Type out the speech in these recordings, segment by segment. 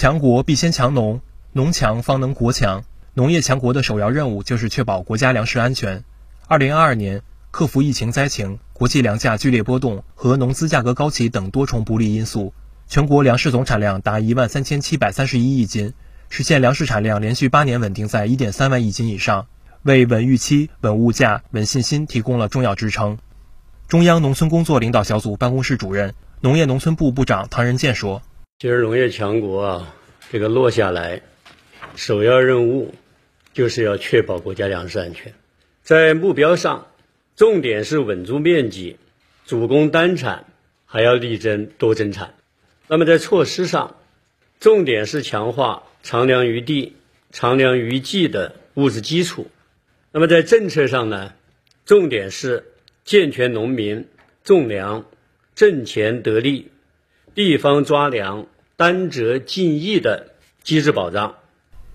强国必先强农，农强方能国强。农业强国的首要任务就是确保国家粮食安全。二零二二年，克服疫情灾情、国际粮价剧烈波动和农资价格高企等多重不利因素，全国粮食总产量达一万三千七百三十一亿斤，实现粮食产量连续八年稳定在一点三万亿斤以上，为稳预期、稳物价、稳信心提供了重要支撑。中央农村工作领导小组办公室主任、农业农村部部长唐仁健说：“今儿农业强国啊，这个落下来，首要任务。”就是要确保国家粮食安全，在目标上，重点是稳住面积，主攻单产，还要力争多增产。那么在措施上，重点是强化长粮于地、长粮于季的物质基础。那么在政策上呢，重点是健全农民种粮、挣钱得利、地方抓粮担责尽义的机制保障。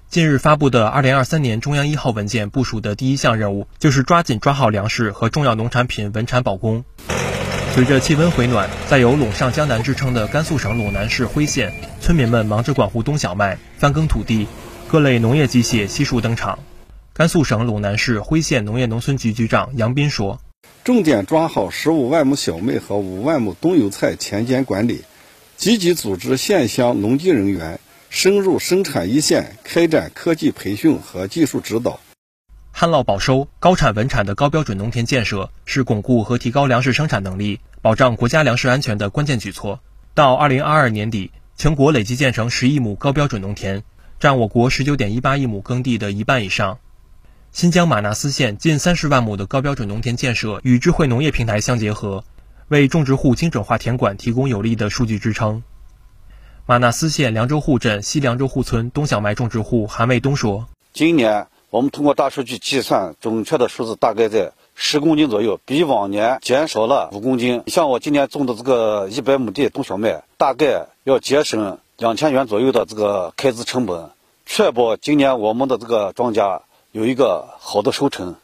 近日发布的二零二三年中央一号文件部署的第一项任务，就是抓紧抓好粮食和重要农产品稳产保供。随着气温回暖，在有“陇上江南”之称的甘肃省陇南市辉县，村民们忙着管护冬小麦、翻耕土地，各类农业机械悉数登场。甘肃省陇南市辉县农业农村局局长杨斌说：“重点抓好十五万亩小麦和五万亩冬油菜田间管理，积极组织县乡农技人员。”深入生产一线，开展科技培训和技术指导。旱涝保收、高产稳产的高标准农田建设是巩固和提高粮食生产能力、保障国家粮食安全的关键举措。到二零二二年底，全国累计建成十亿亩高标准农田，占我国十九点一八亿亩耕地的一半以上。新疆玛纳斯县近三十万亩的高标准农田建设与智慧农业平台相结合，为种植户精准化田管提供有力的数据支撑。玛纳斯县凉州户镇西凉州户村冬小麦种植户韩卫东说：“今年我们通过大数据计算，准确的数字大概在十公斤左右，比往年减少了五公斤。像我今年种的这个一百亩地冬小麦，大概要节省两千元左右的这个开支成本，确保今年我们的这个庄稼有一个好的收成。”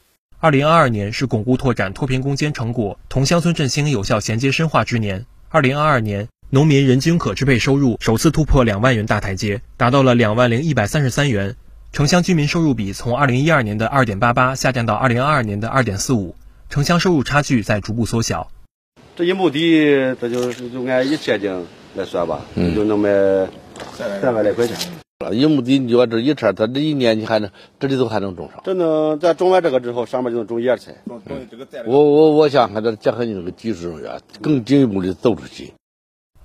二零二二年是巩固拓展脱贫攻坚成果同乡村振兴有效衔接深化之年。二零二二年。农民人均可支配收入首次突破两万元大台阶，达到了两万零一百三十三元。城乡居民收入比从二零一二年的二点八八下降到二零二二年的二点四五，城乡收入差距在逐步缩小。这一亩地，这就是就按一千斤来算吧，嗯就能卖三万来块钱。一亩地你说这一车，它这一年你还能这里头还能种上？这能咱种完这个之后，上面就能种叶菜。我我我想还得结合你那个技术人员，更进一步的走出去。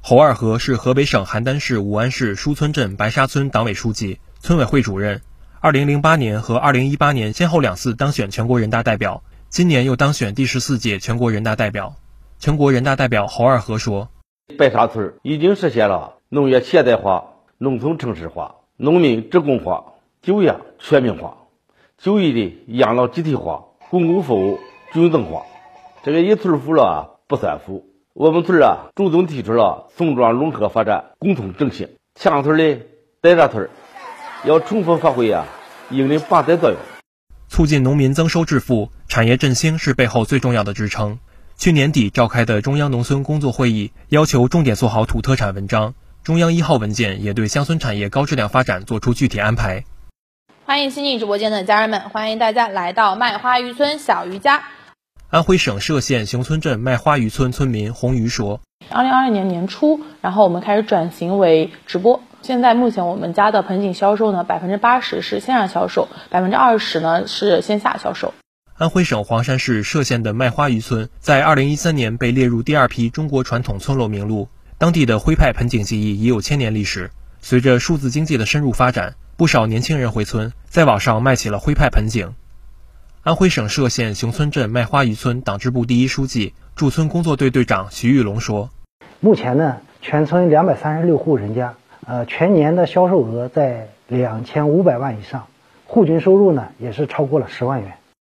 侯二河是河北省邯郸市武安市舒村镇白沙村党委书记、村委会主任。二零零八年和二零一八年先后两次当选全国人大代表，今年又当选第十四届全国人大代表。全国人大代表侯二河说：“白沙村已经实现了农业现代化、农村城市化、农民职工化、就业全民化、就业的养老集体化、公共服务均等化。这个一村富了不算富。”我们村啊，主动提出了村庄融合发展、共同振兴。强村的白沙村要充分发挥啊引领发展作用，促进农民增收致富、产业振兴是背后最重要的支撑。去年底召开的中央农村工作会议要求重点做好土特产文章，中央一号文件也对乡村产业高质量发展作出具体安排。欢迎新进直播间的家人们，欢迎大家来到麦花渔村小渔家。安徽省歙县熊村镇麦花渔村村民洪瑜说：“二零二二年年初，然后我们开始转型为直播。现在目前我们家的盆景销售呢，百分之八十是线上销售，百分之二十呢是线下销售。”安徽省黄山市歙县的麦花渔村在二零一三年被列入第二批中国传统村落名录。当地的徽派盆景技艺已有千年历史。随着数字经济的深入发展，不少年轻人回村，在网上卖起了徽派盆景。安徽省歙县熊村镇麦花渔村党支部第一书记、驻村工作队队长徐玉龙说：“目前呢，全村两百三十六户人家，呃，全年的销售额在两千五百万以上，户均收入呢也是超过了十万元。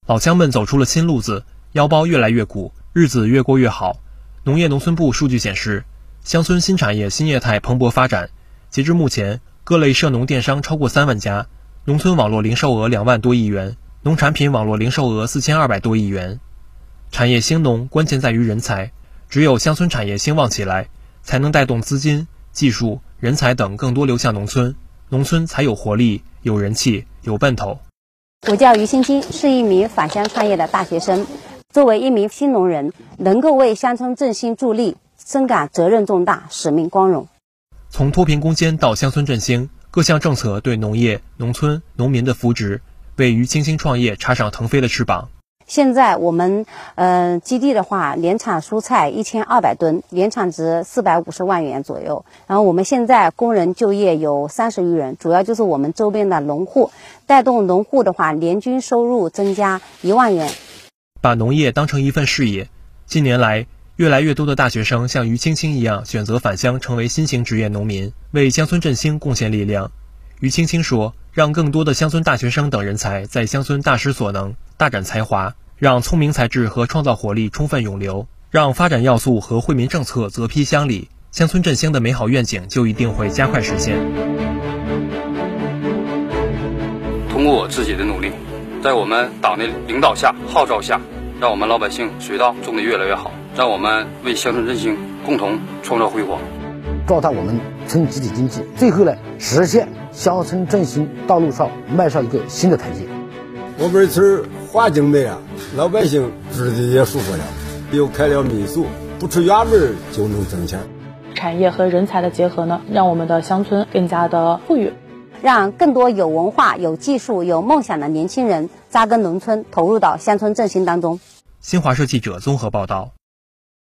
老乡们走出了新路子，腰包越来越鼓，日子越过越好。农业农村部数据显示，乡村新产业新业态蓬勃发展。截至目前，各类涉农电商超过三万家，农村网络零售额两万多亿元。”农产品网络零售额四千二百多亿元，产业兴农关键在于人才，只有乡村产业兴旺起来，才能带动资金、技术、人才等更多流向农村，农村才有活力、有人气、有奔头。我叫于欣欣，是一名返乡创业的大学生。作为一名新农人，能够为乡村振兴助力，深感责任重大，使命光荣。从脱贫攻坚到乡村振兴，各项政策对农业、农村、农民的扶植，为于青青创业插上腾飞的翅膀。现在我们呃基地的话，年产蔬菜一千二百吨，年产值四百五十万元左右。然后我们现在工人就业有三十余人，主要就是我们周边的农户，带动农户的话，年均收入增加一万元。把农业当成一份事业，近年来越来越多的大学生像于青青一样选择返乡，成为新型职业农民，为乡村振兴贡献力量。于青青说。让更多的乡村大学生等人才在乡村大施所能、大展才华，让聪明才智和创造活力充分涌流，让发展要素和惠民政策择批乡里，乡村振兴的美好愿景就一定会加快实现。通过我自己的努力，在我们党的领导下、号召下，让我们老百姓水稻种得越来越好，让我们为乡村振兴共同创造辉煌。壮大我们村集体经济，最后呢，实现乡村振兴道路上迈上一个新的台阶。我们村环境美啊，老百姓住的也舒服了，又开了民宿，不出远门就能挣钱。产业和人才的结合呢，让我们的乡村更加的富裕，让更多有文化、有技术、有梦想的年轻人扎根农村，投入到乡村振兴当中。新华社记者综合报道。